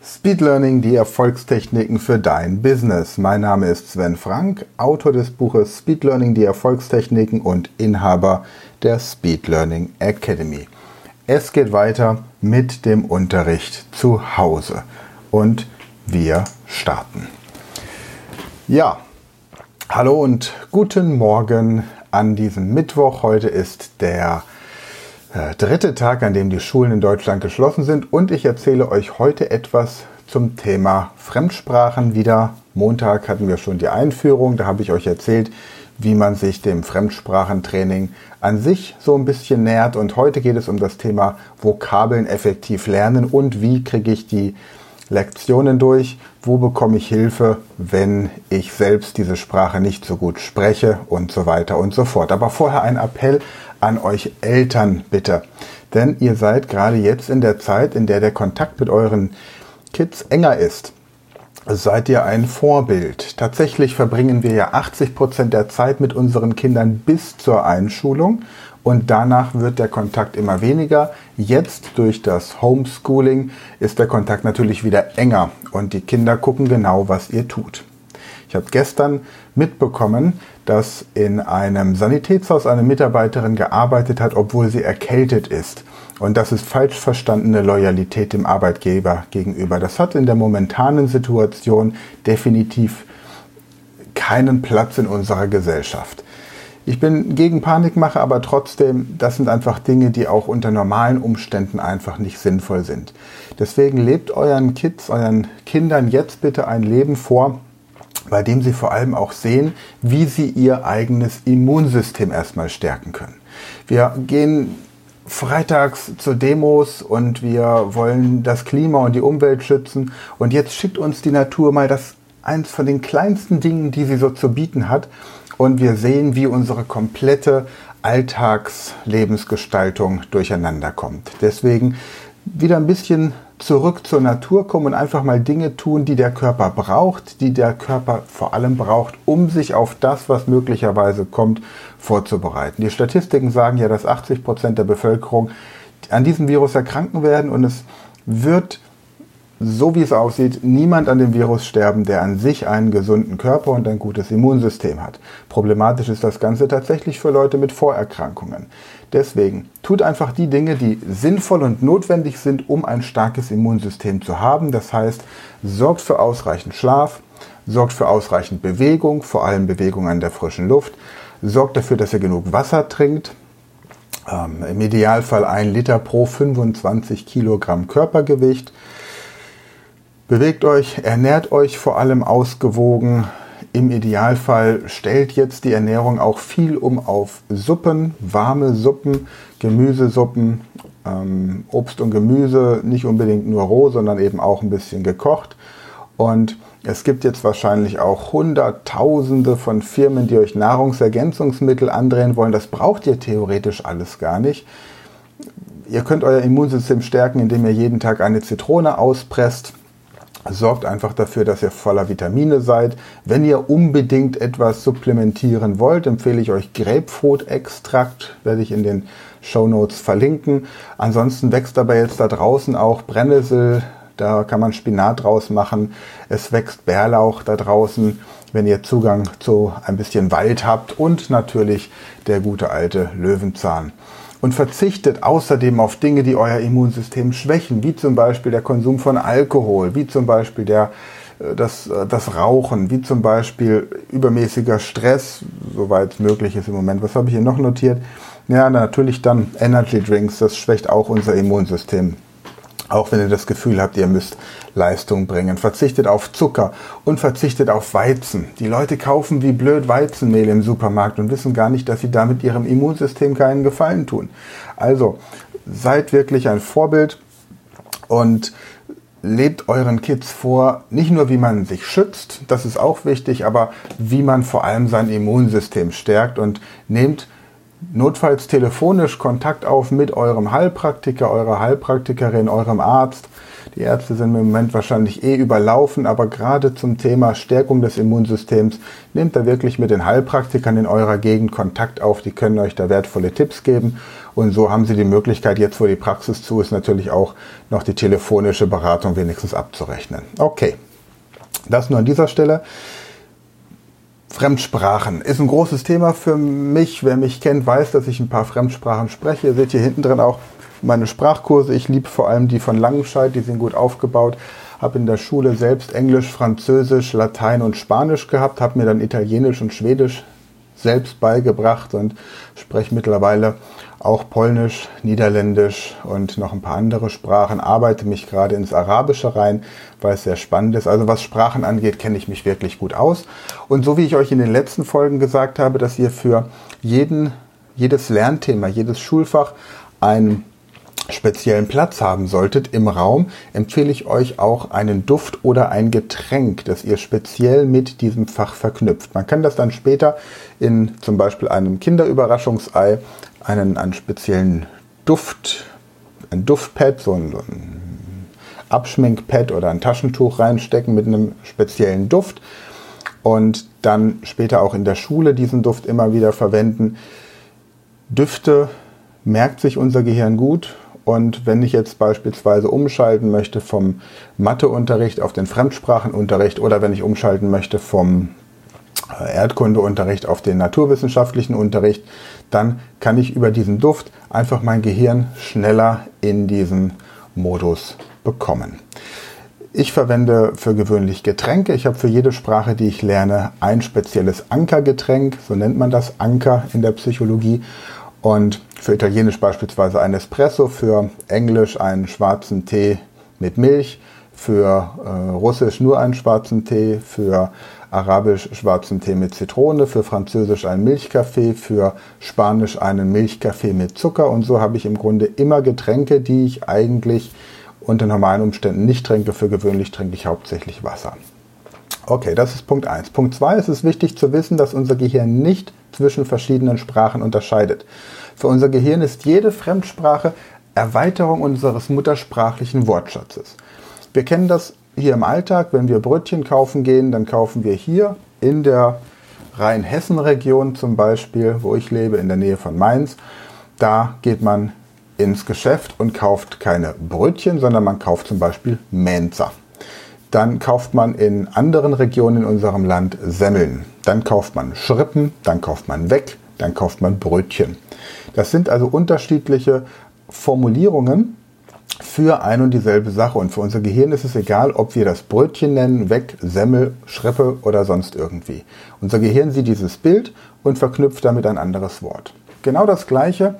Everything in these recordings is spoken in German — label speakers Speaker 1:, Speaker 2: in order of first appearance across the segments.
Speaker 1: Speed Learning, die Erfolgstechniken für dein Business. Mein Name ist Sven Frank, Autor des Buches Speed Learning, die Erfolgstechniken und Inhaber der Speed Learning Academy. Es geht weiter mit dem Unterricht zu Hause und wir starten. Ja, hallo und guten Morgen an diesem Mittwoch. Heute ist der dritte Tag, an dem die Schulen in Deutschland geschlossen sind. Und ich erzähle euch heute etwas zum Thema Fremdsprachen wieder. Montag hatten wir schon die Einführung, da habe ich euch erzählt, wie man sich dem Fremdsprachentraining an sich so ein bisschen nähert. Und heute geht es um das Thema Vokabeln effektiv lernen und wie kriege ich die Lektionen durch, wo bekomme ich Hilfe, wenn ich selbst diese Sprache nicht so gut spreche? Und so weiter und so fort. Aber vorher ein Appell an euch Eltern bitte. Denn ihr seid gerade jetzt in der Zeit, in der der Kontakt mit euren Kids enger ist. Seid ihr ein Vorbild? Tatsächlich verbringen wir ja 80 Prozent der Zeit mit unseren Kindern bis zur Einschulung und danach wird der Kontakt immer weniger. Jetzt durch das Homeschooling ist der Kontakt natürlich wieder enger und die Kinder gucken genau, was ihr tut. Ich habe gestern mitbekommen, dass in einem Sanitätshaus eine Mitarbeiterin gearbeitet hat, obwohl sie erkältet ist. Und das ist falsch verstandene Loyalität dem Arbeitgeber gegenüber. Das hat in der momentanen Situation definitiv keinen Platz in unserer Gesellschaft. Ich bin gegen Panikmache, aber trotzdem, das sind einfach Dinge, die auch unter normalen Umständen einfach nicht sinnvoll sind. Deswegen lebt euren Kids, euren Kindern jetzt bitte ein Leben vor, bei dem sie vor allem auch sehen, wie sie ihr eigenes Immunsystem erstmal stärken können. Wir gehen freitags zu Demos und wir wollen das Klima und die Umwelt schützen und jetzt schickt uns die Natur mal das eins von den kleinsten Dingen, die sie so zu bieten hat und wir sehen, wie unsere komplette Alltagslebensgestaltung durcheinander kommt. Deswegen wieder ein bisschen zurück zur Natur kommen und einfach mal Dinge tun, die der Körper braucht, die der Körper vor allem braucht, um sich auf das, was möglicherweise kommt, vorzubereiten. Die Statistiken sagen ja, dass 80 Prozent der Bevölkerung an diesem Virus erkranken werden und es wird so wie es aussieht, niemand an dem Virus sterben, der an sich einen gesunden Körper und ein gutes Immunsystem hat. Problematisch ist das Ganze tatsächlich für Leute mit Vorerkrankungen. Deswegen tut einfach die Dinge, die sinnvoll und notwendig sind, um ein starkes Immunsystem zu haben. Das heißt, sorgt für ausreichend Schlaf, sorgt für ausreichend Bewegung, vor allem Bewegung an der frischen Luft, sorgt dafür, dass ihr genug Wasser trinkt. Ähm, Im Idealfall ein Liter pro 25 Kilogramm Körpergewicht. Bewegt euch, ernährt euch vor allem ausgewogen. Im Idealfall stellt jetzt die Ernährung auch viel um auf Suppen, warme Suppen, Gemüsesuppen, ähm, Obst und Gemüse, nicht unbedingt nur roh, sondern eben auch ein bisschen gekocht. Und es gibt jetzt wahrscheinlich auch Hunderttausende von Firmen, die euch Nahrungsergänzungsmittel andrehen wollen. Das braucht ihr theoretisch alles gar nicht. Ihr könnt euer Immunsystem stärken, indem ihr jeden Tag eine Zitrone auspresst sorgt einfach dafür, dass ihr voller Vitamine seid. Wenn ihr unbedingt etwas supplementieren wollt, empfehle ich euch Grapefruit-Extrakt, werde ich in den Show Notes verlinken. Ansonsten wächst aber jetzt da draußen auch Brennnessel, da kann man Spinat draus machen. Es wächst Bärlauch da draußen, wenn ihr Zugang zu ein bisschen Wald habt und natürlich der gute alte Löwenzahn und verzichtet außerdem auf Dinge, die euer Immunsystem schwächen, wie zum Beispiel der Konsum von Alkohol, wie zum Beispiel der, äh, das, äh, das Rauchen, wie zum Beispiel übermäßiger Stress, soweit es möglich ist im Moment. Was habe ich hier noch notiert? Ja, natürlich dann Energy Drinks, das schwächt auch unser Immunsystem auch wenn ihr das Gefühl habt, ihr müsst Leistung bringen. Verzichtet auf Zucker und verzichtet auf Weizen. Die Leute kaufen wie blöd Weizenmehl im Supermarkt und wissen gar nicht, dass sie damit ihrem Immunsystem keinen Gefallen tun. Also seid wirklich ein Vorbild und lebt euren Kids vor, nicht nur wie man sich schützt, das ist auch wichtig, aber wie man vor allem sein Immunsystem stärkt und nehmt notfalls telefonisch Kontakt auf mit eurem Heilpraktiker, eurer Heilpraktikerin, eurem Arzt, Die Ärzte sind im Moment wahrscheinlich eh überlaufen, aber gerade zum Thema Stärkung des Immunsystems nehmt da wirklich mit den Heilpraktikern in eurer Gegend Kontakt auf. Die können euch da wertvolle Tipps geben. Und so haben sie die Möglichkeit, jetzt wo die Praxis zu ist, natürlich auch noch die telefonische Beratung wenigstens abzurechnen. Okay, das nur an dieser Stelle. Fremdsprachen ist ein großes Thema für mich. Wer mich kennt, weiß, dass ich ein paar Fremdsprachen spreche. Ihr seht hier hinten drin auch meine Sprachkurse. Ich liebe vor allem die von Langenscheid, die sind gut aufgebaut. Habe in der Schule selbst Englisch, Französisch, Latein und Spanisch gehabt, habe mir dann Italienisch und Schwedisch selbst beigebracht und spreche mittlerweile auch Polnisch, Niederländisch und noch ein paar andere Sprachen. Arbeite mich gerade ins Arabische rein, weil es sehr spannend ist. Also was Sprachen angeht, kenne ich mich wirklich gut aus. Und so wie ich euch in den letzten Folgen gesagt habe, dass ihr für jeden, jedes Lernthema, jedes Schulfach einen speziellen Platz haben solltet im Raum, empfehle ich euch auch einen Duft oder ein Getränk, das ihr speziell mit diesem Fach verknüpft. Man kann das dann später in zum Beispiel einem Kinderüberraschungsei einen, einen speziellen Duft, ein Duftpad, so ein, so ein Abschminkpad oder ein Taschentuch reinstecken mit einem speziellen Duft und dann später auch in der Schule diesen Duft immer wieder verwenden. Düfte merkt sich unser Gehirn gut und wenn ich jetzt beispielsweise umschalten möchte vom Matheunterricht auf den Fremdsprachenunterricht oder wenn ich umschalten möchte vom äh, Erdkundeunterricht auf den naturwissenschaftlichen Unterricht, dann kann ich über diesen Duft einfach mein Gehirn schneller in diesen Modus bekommen. Ich verwende für gewöhnlich Getränke. Ich habe für jede Sprache, die ich lerne, ein spezielles Ankergetränk, so nennt man das Anker in der Psychologie. Und für Italienisch beispielsweise ein Espresso, für Englisch einen schwarzen Tee mit Milch, für äh, Russisch nur einen schwarzen Tee, für Arabisch schwarzen Tee mit Zitrone, für Französisch einen Milchkaffee, für Spanisch einen Milchkaffee mit Zucker und so habe ich im Grunde immer Getränke, die ich eigentlich unter normalen Umständen nicht trinke. Für gewöhnlich trinke ich hauptsächlich Wasser. Okay, das ist Punkt 1. Punkt 2 ist es wichtig zu wissen, dass unser Gehirn nicht zwischen verschiedenen Sprachen unterscheidet. Für unser Gehirn ist jede Fremdsprache Erweiterung unseres muttersprachlichen Wortschatzes. Wir kennen das hier im Alltag, wenn wir Brötchen kaufen gehen, dann kaufen wir hier in der Rheinhessen-Region zum Beispiel, wo ich lebe, in der Nähe von Mainz, da geht man ins Geschäft und kauft keine Brötchen, sondern man kauft zum Beispiel Mensa. Dann kauft man in anderen Regionen in unserem Land Semmeln. Dann kauft man Schrippen, dann kauft man Weg, dann kauft man Brötchen. Das sind also unterschiedliche Formulierungen für ein und dieselbe Sache. Und für unser Gehirn ist es egal, ob wir das Brötchen nennen, Weg, Semmel, Schrippe oder sonst irgendwie. Unser Gehirn sieht dieses Bild und verknüpft damit ein anderes Wort. Genau das gleiche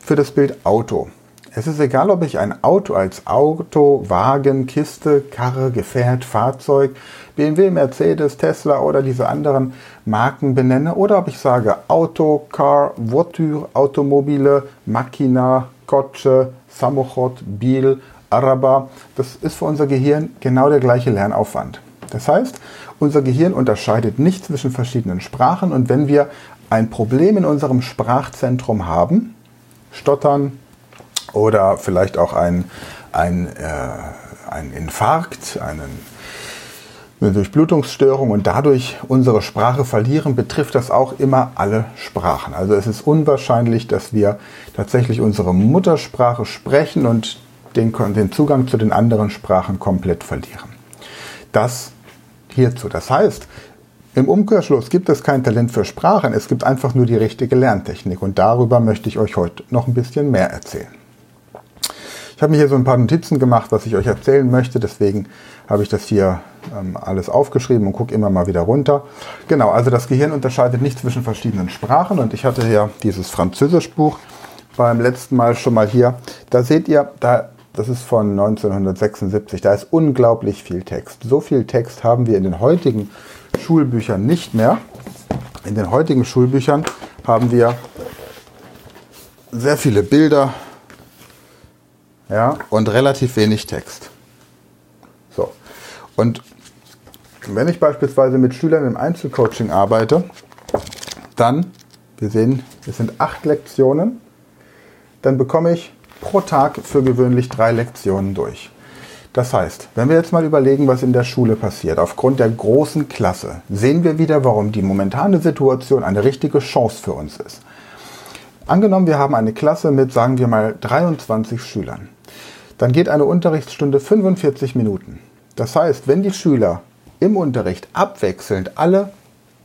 Speaker 1: für das Bild Auto. Es ist egal, ob ich ein Auto als Auto, Wagen, Kiste, Karre, Gefährt, Fahrzeug, BMW, Mercedes, Tesla oder diese anderen Marken benenne oder ob ich sage Auto, Car, Voiture, Automobile, Machina, Kotsche, Samochot, Bil, Araba. Das ist für unser Gehirn genau der gleiche Lernaufwand. Das heißt, unser Gehirn unterscheidet nicht zwischen verschiedenen Sprachen und wenn wir ein Problem in unserem Sprachzentrum haben, Stottern, oder vielleicht auch ein, ein, äh, ein Infarkt, einen, eine Durchblutungsstörung und dadurch unsere Sprache verlieren, betrifft das auch immer alle Sprachen. Also es ist unwahrscheinlich, dass wir tatsächlich unsere Muttersprache sprechen und den, den Zugang zu den anderen Sprachen komplett verlieren. Das hierzu. Das heißt, im Umkehrschluss gibt es kein Talent für Sprachen, es gibt einfach nur die richtige Lerntechnik und darüber möchte ich euch heute noch ein bisschen mehr erzählen. Ich habe mir hier so ein paar Notizen gemacht, was ich euch erzählen möchte. Deswegen habe ich das hier ähm, alles aufgeschrieben und gucke immer mal wieder runter. Genau, also das Gehirn unterscheidet nicht zwischen verschiedenen Sprachen. Und ich hatte ja dieses Französischbuch beim letzten Mal schon mal hier. Da seht ihr, da, das ist von 1976. Da ist unglaublich viel Text. So viel Text haben wir in den heutigen Schulbüchern nicht mehr. In den heutigen Schulbüchern haben wir sehr viele Bilder, ja, und relativ wenig Text. So. Und wenn ich beispielsweise mit Schülern im Einzelcoaching arbeite, dann, wir sehen, es sind acht Lektionen, dann bekomme ich pro Tag für gewöhnlich drei Lektionen durch. Das heißt, wenn wir jetzt mal überlegen, was in der Schule passiert, aufgrund der großen Klasse, sehen wir wieder, warum die momentane Situation eine richtige Chance für uns ist. Angenommen, wir haben eine Klasse mit, sagen wir mal, 23 Schülern. Dann geht eine Unterrichtsstunde 45 Minuten. Das heißt, wenn die Schüler im Unterricht abwechselnd alle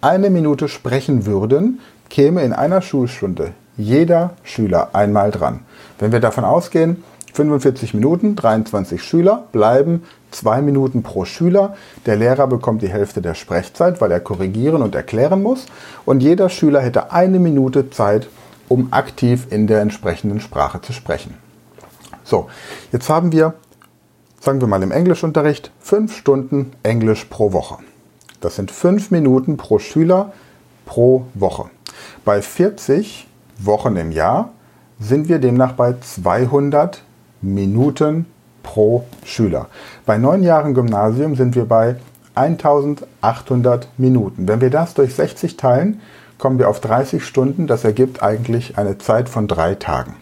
Speaker 1: eine Minute sprechen würden, käme in einer Schulstunde jeder Schüler einmal dran. Wenn wir davon ausgehen, 45 Minuten, 23 Schüler, bleiben zwei Minuten pro Schüler. Der Lehrer bekommt die Hälfte der Sprechzeit, weil er korrigieren und erklären muss. Und jeder Schüler hätte eine Minute Zeit, um aktiv in der entsprechenden Sprache zu sprechen. So, jetzt haben wir, sagen wir mal im Englischunterricht, fünf Stunden Englisch pro Woche. Das sind fünf Minuten pro Schüler pro Woche. Bei 40 Wochen im Jahr sind wir demnach bei 200 Minuten pro Schüler. Bei neun Jahren Gymnasium sind wir bei 1800 Minuten. Wenn wir das durch 60 teilen, kommen wir auf 30 Stunden. Das ergibt eigentlich eine Zeit von drei Tagen,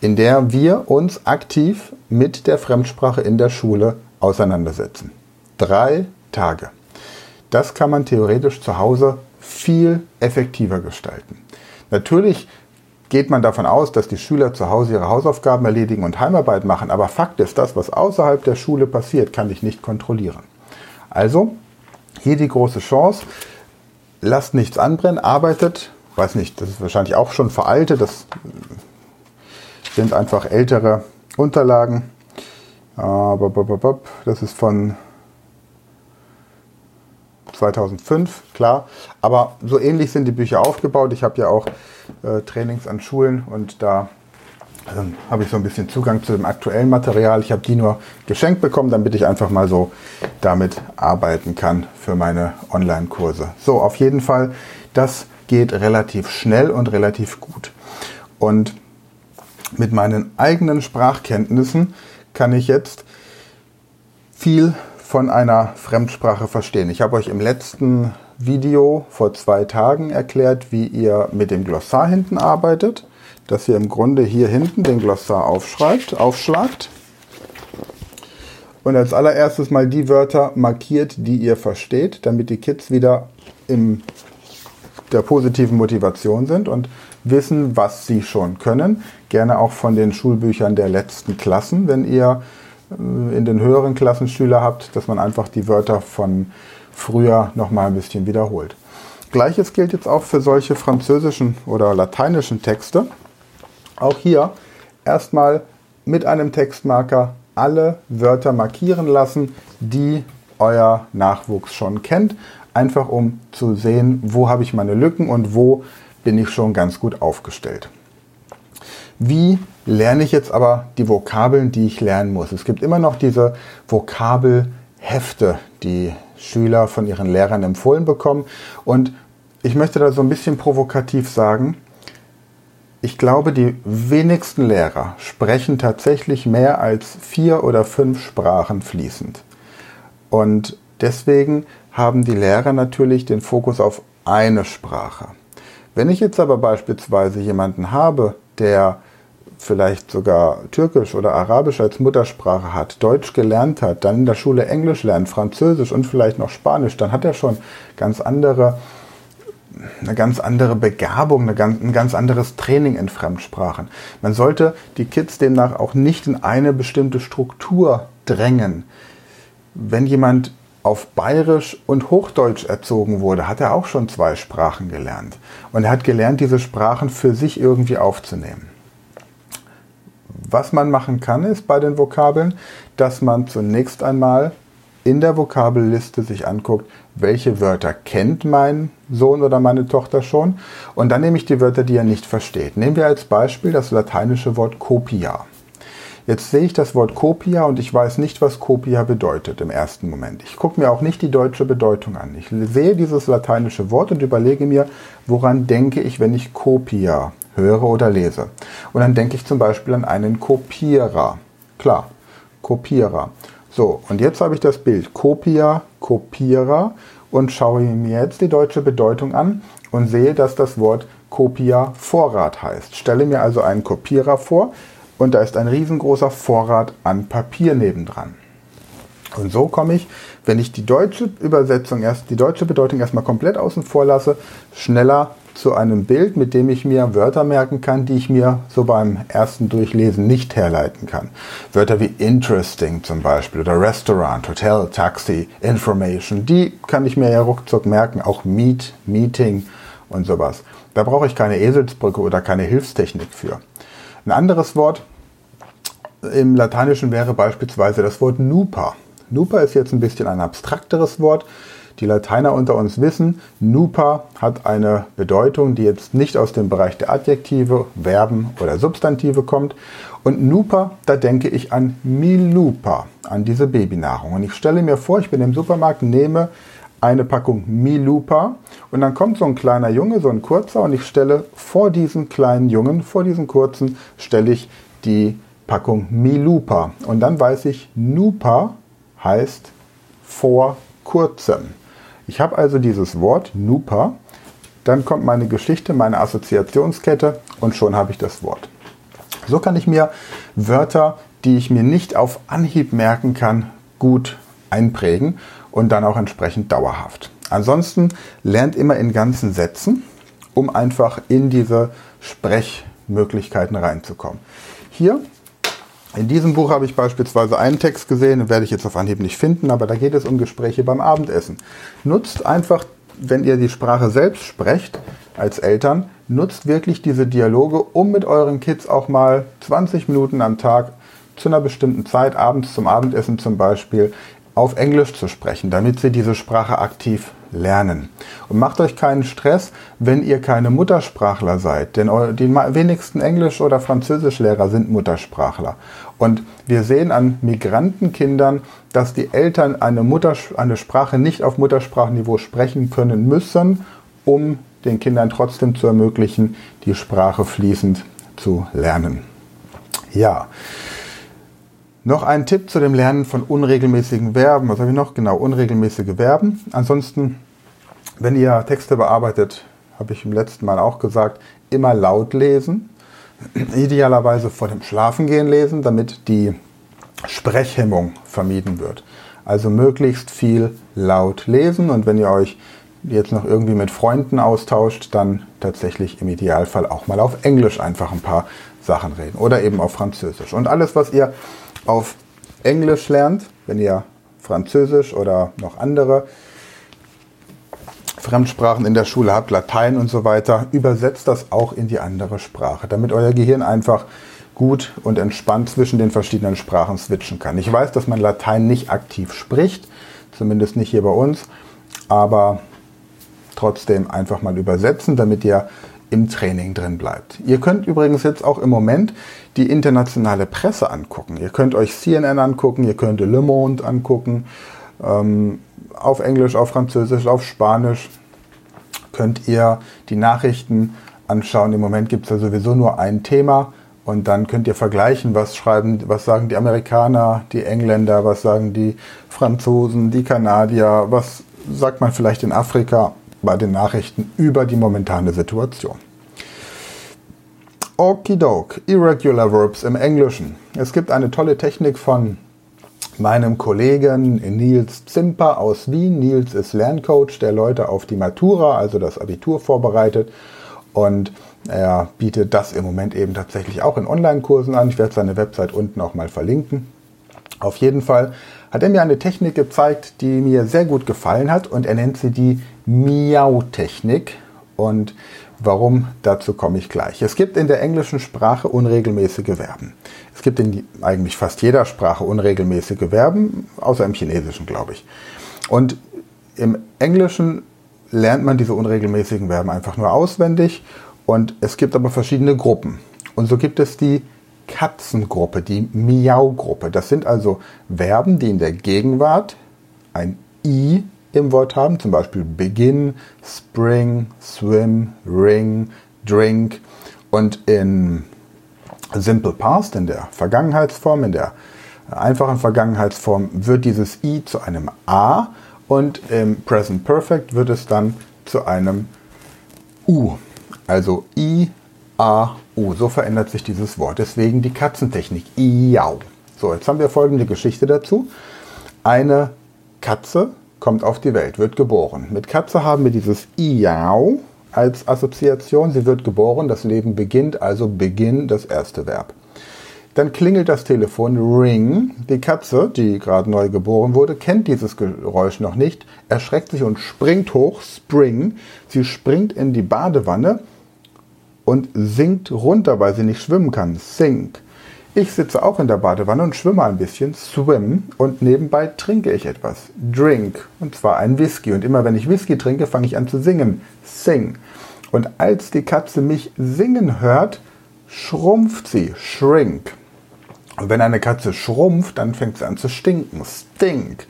Speaker 1: in der wir uns aktiv mit der Fremdsprache in der Schule auseinandersetzen. Drei Tage. Das kann man theoretisch zu Hause viel effektiver gestalten. Natürlich geht man davon aus, dass die Schüler zu Hause ihre Hausaufgaben erledigen und Heimarbeit machen. Aber Fakt ist, das, was außerhalb der Schule passiert, kann ich nicht kontrollieren. Also, hier die große Chance. Lasst nichts anbrennen, arbeitet. Weiß nicht, das ist wahrscheinlich auch schon veraltet. Das sind einfach ältere Unterlagen. Das ist von 2005, klar. Aber so ähnlich sind die Bücher aufgebaut. Ich habe ja auch äh, Trainings an Schulen und da äh, habe ich so ein bisschen Zugang zu dem aktuellen Material. Ich habe die nur geschenkt bekommen, damit ich einfach mal so damit arbeiten kann für meine Online-Kurse. So, auf jeden Fall, das geht relativ schnell und relativ gut. Und mit meinen eigenen Sprachkenntnissen kann ich jetzt viel von einer Fremdsprache verstehen. Ich habe euch im letzten Video vor zwei Tagen erklärt, wie ihr mit dem Glossar hinten arbeitet. Dass ihr im Grunde hier hinten den Glossar aufschreibt, aufschlagt. Und als allererstes mal die Wörter markiert, die ihr versteht, damit die Kids wieder in der positiven Motivation sind und wissen, was sie schon können. Gerne auch von den Schulbüchern der letzten Klassen, wenn ihr äh, in den höheren Klassen Schüler habt, dass man einfach die Wörter von früher noch mal ein bisschen wiederholt. Gleiches gilt jetzt auch für solche französischen oder lateinischen Texte. Auch hier erstmal mit einem Textmarker alle Wörter markieren lassen, die euer Nachwuchs schon kennt, einfach um zu sehen, wo habe ich meine Lücken und wo bin ich schon ganz gut aufgestellt. Wie lerne ich jetzt aber die Vokabeln, die ich lernen muss? Es gibt immer noch diese Vokabelhefte, die Schüler von ihren Lehrern empfohlen bekommen. Und ich möchte da so ein bisschen provokativ sagen, ich glaube, die wenigsten Lehrer sprechen tatsächlich mehr als vier oder fünf Sprachen fließend. Und deswegen haben die Lehrer natürlich den Fokus auf eine Sprache. Wenn ich jetzt aber beispielsweise jemanden habe, der vielleicht sogar Türkisch oder Arabisch als Muttersprache hat, Deutsch gelernt hat, dann in der Schule Englisch lernt, Französisch und vielleicht noch Spanisch, dann hat er schon ganz andere, eine ganz andere Begabung, eine ganz, ein ganz anderes Training in Fremdsprachen. Man sollte die Kids demnach auch nicht in eine bestimmte Struktur drängen. Wenn jemand auf Bayerisch und Hochdeutsch erzogen wurde, hat er auch schon zwei Sprachen gelernt. Und er hat gelernt, diese Sprachen für sich irgendwie aufzunehmen. Was man machen kann, ist bei den Vokabeln, dass man zunächst einmal in der Vokabelliste sich anguckt, welche Wörter kennt mein Sohn oder meine Tochter schon. Und dann nehme ich die Wörter, die er nicht versteht. Nehmen wir als Beispiel das lateinische Wort copia. Jetzt sehe ich das Wort copia und ich weiß nicht, was copia bedeutet im ersten Moment. Ich gucke mir auch nicht die deutsche Bedeutung an. Ich sehe dieses lateinische Wort und überlege mir, woran denke ich, wenn ich copia höre oder lese. Und dann denke ich zum Beispiel an einen Kopierer. Klar, Kopierer. So, und jetzt habe ich das Bild Kopia, Kopierer und schaue mir jetzt die deutsche Bedeutung an und sehe, dass das Wort Kopia Vorrat heißt. Stelle mir also einen Kopierer vor und da ist ein riesengroßer Vorrat an Papier nebendran. Und so komme ich, wenn ich die deutsche Übersetzung erst, die deutsche Bedeutung erstmal komplett außen vor lasse, schneller zu einem Bild, mit dem ich mir Wörter merken kann, die ich mir so beim ersten Durchlesen nicht herleiten kann. Wörter wie interesting zum Beispiel oder Restaurant, Hotel, Taxi, Information, die kann ich mir ja ruckzuck merken, auch Meet, Meeting und sowas. Da brauche ich keine Eselsbrücke oder keine Hilfstechnik für. Ein anderes Wort im Lateinischen wäre beispielsweise das Wort Nupa. Nupa ist jetzt ein bisschen ein abstrakteres Wort. Die Lateiner unter uns wissen, Nupa hat eine Bedeutung, die jetzt nicht aus dem Bereich der Adjektive, Verben oder Substantive kommt. Und Nupa, da denke ich an Milupa, an diese Babynahrung. Und ich stelle mir vor, ich bin im Supermarkt, nehme eine Packung Milupa und dann kommt so ein kleiner Junge, so ein kurzer und ich stelle vor diesen kleinen Jungen, vor diesen kurzen, stelle ich die Packung Milupa. Und dann weiß ich, Nupa heißt vor kurzem. Ich habe also dieses Wort Nupa, dann kommt meine Geschichte, meine Assoziationskette und schon habe ich das Wort. So kann ich mir Wörter, die ich mir nicht auf Anhieb merken kann, gut einprägen und dann auch entsprechend dauerhaft. Ansonsten lernt immer in ganzen Sätzen, um einfach in diese Sprechmöglichkeiten reinzukommen. Hier in diesem Buch habe ich beispielsweise einen Text gesehen, den werde ich jetzt auf Anhieb nicht finden, aber da geht es um Gespräche beim Abendessen. Nutzt einfach, wenn ihr die Sprache selbst sprecht, als Eltern, nutzt wirklich diese Dialoge, um mit euren Kids auch mal 20 Minuten am Tag zu einer bestimmten Zeit, abends zum Abendessen zum Beispiel, auf Englisch zu sprechen, damit sie diese Sprache aktiv lernen. Und macht euch keinen Stress, wenn ihr keine Muttersprachler seid, denn die wenigsten Englisch- oder Französischlehrer sind Muttersprachler. Und wir sehen an Migrantenkindern, dass die Eltern eine, Mutters eine Sprache nicht auf Muttersprachniveau sprechen können müssen, um den Kindern trotzdem zu ermöglichen, die Sprache fließend zu lernen. Ja. Noch ein Tipp zu dem Lernen von unregelmäßigen Verben. Was habe ich noch? Genau, unregelmäßige Verben. Ansonsten, wenn ihr Texte bearbeitet, habe ich im letzten Mal auch gesagt, immer laut lesen. Idealerweise vor dem Schlafengehen lesen, damit die Sprechhemmung vermieden wird. Also möglichst viel laut lesen und wenn ihr euch jetzt noch irgendwie mit Freunden austauscht, dann tatsächlich im Idealfall auch mal auf Englisch einfach ein paar Sachen reden oder eben auf Französisch. Und alles, was ihr auf Englisch lernt, wenn ihr Französisch oder noch andere Fremdsprachen in der Schule habt, Latein und so weiter, übersetzt das auch in die andere Sprache, damit euer Gehirn einfach gut und entspannt zwischen den verschiedenen Sprachen switchen kann. Ich weiß, dass man Latein nicht aktiv spricht, zumindest nicht hier bei uns, aber trotzdem einfach mal übersetzen, damit ihr im Training drin bleibt. Ihr könnt übrigens jetzt auch im Moment die internationale Presse angucken. Ihr könnt euch CNN angucken, ihr könnt Le Monde angucken, ähm, auf Englisch, auf Französisch, auf Spanisch könnt ihr die Nachrichten anschauen. Im Moment gibt es ja sowieso nur ein Thema und dann könnt ihr vergleichen, was schreiben, was sagen die Amerikaner, die Engländer, was sagen die Franzosen, die Kanadier, was sagt man vielleicht in Afrika bei den Nachrichten über die momentane Situation. Okidok, Irregular Verbs im Englischen. Es gibt eine tolle Technik von meinem Kollegen Nils Zimper aus Wien. Nils ist Lerncoach, der Leute auf die Matura, also das Abitur vorbereitet. Und er bietet das im Moment eben tatsächlich auch in Online-Kursen an. Ich werde seine Website unten auch mal verlinken. Auf jeden Fall hat er mir eine Technik gezeigt, die mir sehr gut gefallen hat und er nennt sie die Miau-Technik. Und warum, dazu komme ich gleich. Es gibt in der englischen Sprache unregelmäßige Verben. Es gibt in eigentlich fast jeder Sprache unregelmäßige Verben, außer im Chinesischen, glaube ich. Und im Englischen lernt man diese unregelmäßigen Verben einfach nur auswendig und es gibt aber verschiedene Gruppen. Und so gibt es die Katzengruppe, die Miau-Gruppe. Das sind also Verben, die in der Gegenwart ein I im Wort haben, zum Beispiel begin, spring, swim, ring, drink. Und in Simple Past, in der Vergangenheitsform, in der einfachen Vergangenheitsform, wird dieses I zu einem A und im Present Perfect wird es dann zu einem U. Also I, A, U. So verändert sich dieses Wort. Deswegen die Katzentechnik. Iau. So, jetzt haben wir folgende Geschichte dazu. Eine Katze kommt auf die Welt, wird geboren. Mit Katze haben wir dieses Iau als Assoziation. Sie wird geboren, das Leben beginnt, also Beginn das erste Verb. Dann klingelt das Telefon, Ring. Die Katze, die gerade neu geboren wurde, kennt dieses Geräusch noch nicht, erschreckt sich und springt hoch, Spring. Sie springt in die Badewanne und sinkt runter, weil sie nicht schwimmen kann, Sink. Ich sitze auch in der Badewanne und schwimme ein bisschen, swim, und nebenbei trinke ich etwas, drink, und zwar ein Whisky. Und immer wenn ich Whisky trinke, fange ich an zu singen, sing. Und als die Katze mich singen hört, schrumpft sie, shrink. Und wenn eine Katze schrumpft, dann fängt sie an zu stinken. Stink.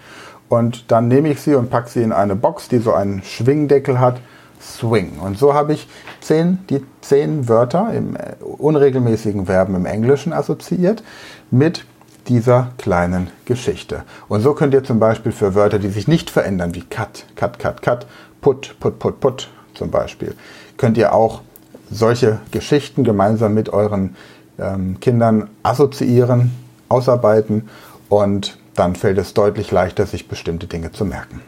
Speaker 1: Und dann nehme ich sie und packe sie in eine Box, die so einen Schwingdeckel hat. Swing. Und so habe ich zehn, die zehn Wörter im äh, unregelmäßigen Verben im Englischen assoziiert mit dieser kleinen Geschichte. Und so könnt ihr zum Beispiel für Wörter, die sich nicht verändern, wie cut, cut, cut, cut, put, put, put, put zum Beispiel, könnt ihr auch solche Geschichten gemeinsam mit euren ähm, Kindern assoziieren, ausarbeiten und dann fällt es deutlich leichter, sich bestimmte Dinge zu merken.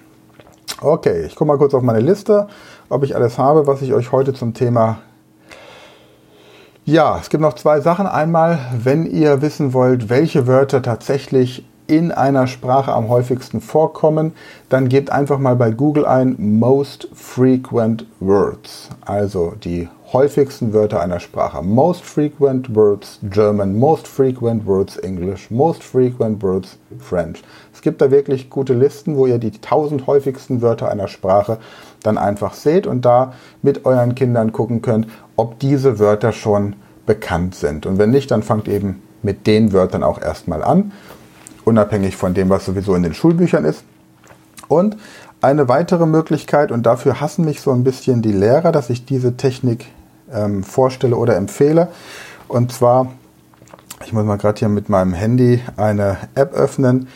Speaker 1: Okay, ich gucke mal kurz auf meine Liste, ob ich alles habe, was ich euch heute zum Thema... Ja, es gibt noch zwei Sachen. Einmal, wenn ihr wissen wollt, welche Wörter tatsächlich in einer Sprache am häufigsten vorkommen, dann gebt einfach mal bei Google ein Most Frequent Words, also die häufigsten Wörter einer Sprache. Most frequent words German, most frequent words English, most frequent words French. Es gibt da wirklich gute Listen, wo ihr die 1000 häufigsten Wörter einer Sprache dann einfach seht und da mit euren Kindern gucken könnt, ob diese Wörter schon bekannt sind. Und wenn nicht, dann fangt eben mit den Wörtern auch erstmal an, unabhängig von dem, was sowieso in den Schulbüchern ist. Und eine weitere Möglichkeit, und dafür hassen mich so ein bisschen die Lehrer, dass ich diese Technik ähm, vorstelle oder empfehle. Und zwar, ich muss mal gerade hier mit meinem Handy eine App öffnen.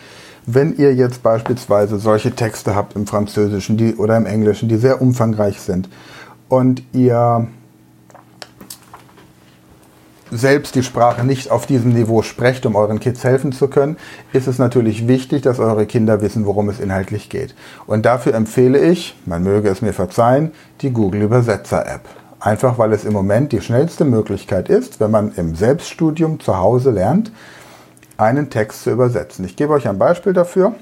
Speaker 1: Wenn ihr jetzt beispielsweise solche Texte habt im Französischen die, oder im Englischen, die sehr umfangreich sind und ihr selbst die Sprache nicht auf diesem Niveau sprecht, um euren Kids helfen zu können, ist es natürlich wichtig, dass eure Kinder wissen, worum es inhaltlich geht. Und dafür empfehle ich, man möge es mir verzeihen, die Google Übersetzer App. Einfach weil es im Moment die schnellste Möglichkeit ist, wenn man im Selbststudium zu Hause lernt, einen Text zu übersetzen. Ich gebe euch ein Beispiel dafür.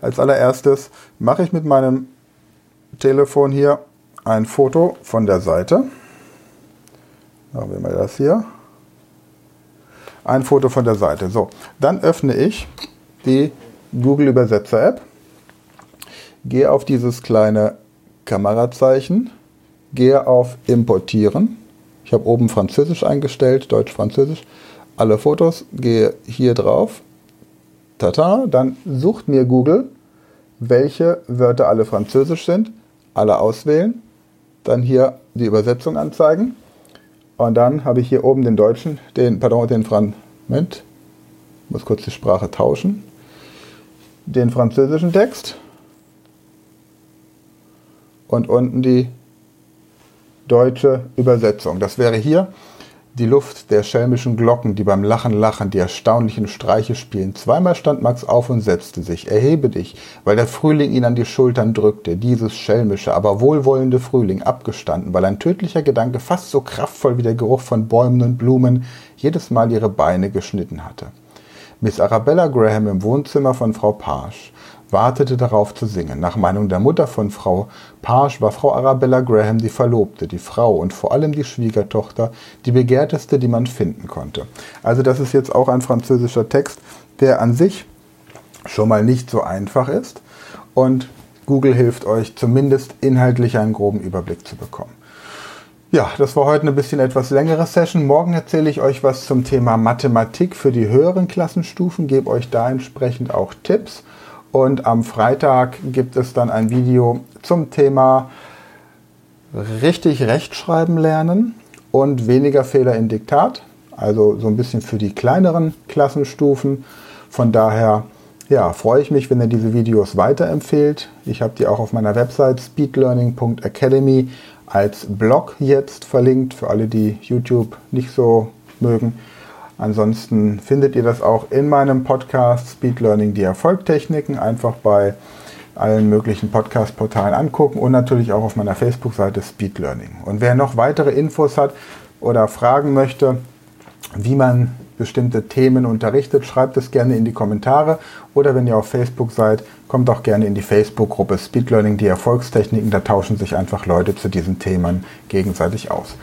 Speaker 1: Als allererstes mache ich mit meinem Telefon hier ein Foto von der Seite. Machen wir mal das hier. Ein Foto von der Seite. So, dann öffne ich die Google Übersetzer App, gehe auf dieses kleine Kamerazeichen gehe auf Importieren. Ich habe oben Französisch eingestellt, Deutsch-Französisch. Alle Fotos, gehe hier drauf. Tata, dann sucht mir Google, welche Wörter alle Französisch sind. Alle auswählen. Dann hier die Übersetzung anzeigen. Und dann habe ich hier oben den deutschen, den, pardon, den Fran, Moment, muss kurz die Sprache tauschen. Den französischen Text. Und unten die deutsche Übersetzung. Das wäre hier die Luft der schelmischen Glocken, die beim Lachen lachen, die erstaunlichen Streiche spielen. Zweimal stand Max auf und setzte sich. Erhebe dich, weil der Frühling ihn an die Schultern drückte, dieses schelmische, aber wohlwollende Frühling, abgestanden, weil ein tödlicher Gedanke fast so kraftvoll wie der Geruch von Bäumen und Blumen jedes Mal ihre Beine geschnitten hatte. Miss Arabella Graham im Wohnzimmer von Frau Page wartete darauf zu singen. Nach Meinung der Mutter von Frau Page war Frau Arabella Graham die Verlobte, die Frau und vor allem die Schwiegertochter, die begehrteste, die man finden konnte. Also das ist jetzt auch ein französischer Text, der an sich schon mal nicht so einfach ist und Google hilft euch zumindest inhaltlich einen groben Überblick zu bekommen. Ja, das war heute ein bisschen etwas längere Session. Morgen erzähle ich euch was zum Thema Mathematik für die höheren Klassenstufen, gebe euch da entsprechend auch Tipps. Und am Freitag gibt es dann ein Video zum Thema richtig Rechtschreiben lernen und weniger Fehler in Diktat. Also so ein bisschen für die kleineren Klassenstufen. Von daher ja, freue ich mich, wenn ihr diese Videos weiterempfehlt. Ich habe die auch auf meiner Website speedlearning.academy als Blog jetzt verlinkt für alle, die YouTube nicht so mögen. Ansonsten findet ihr das auch in meinem Podcast Speed Learning die Erfolgtechniken. Einfach bei allen möglichen Podcast-Portalen angucken und natürlich auch auf meiner Facebook-Seite Speed Learning. Und wer noch weitere Infos hat oder fragen möchte, wie man bestimmte Themen unterrichtet, schreibt es gerne in die Kommentare oder wenn ihr auf Facebook seid, kommt auch gerne in die Facebook-Gruppe Speed Learning, die Erfolgstechniken, da tauschen sich einfach Leute zu diesen Themen gegenseitig aus.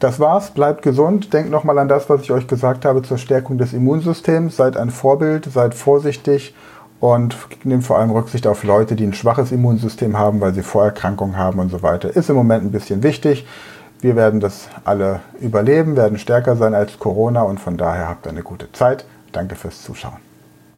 Speaker 1: Das war's, bleibt gesund, denkt nochmal an das, was ich euch gesagt habe zur Stärkung des Immunsystems, seid ein Vorbild, seid vorsichtig und nehmt vor allem Rücksicht auf Leute, die ein schwaches Immunsystem haben, weil sie Vorerkrankungen haben und so weiter. Ist im Moment ein bisschen wichtig. Wir werden das alle überleben, werden stärker sein als Corona und von daher habt eine gute Zeit. Danke fürs Zuschauen.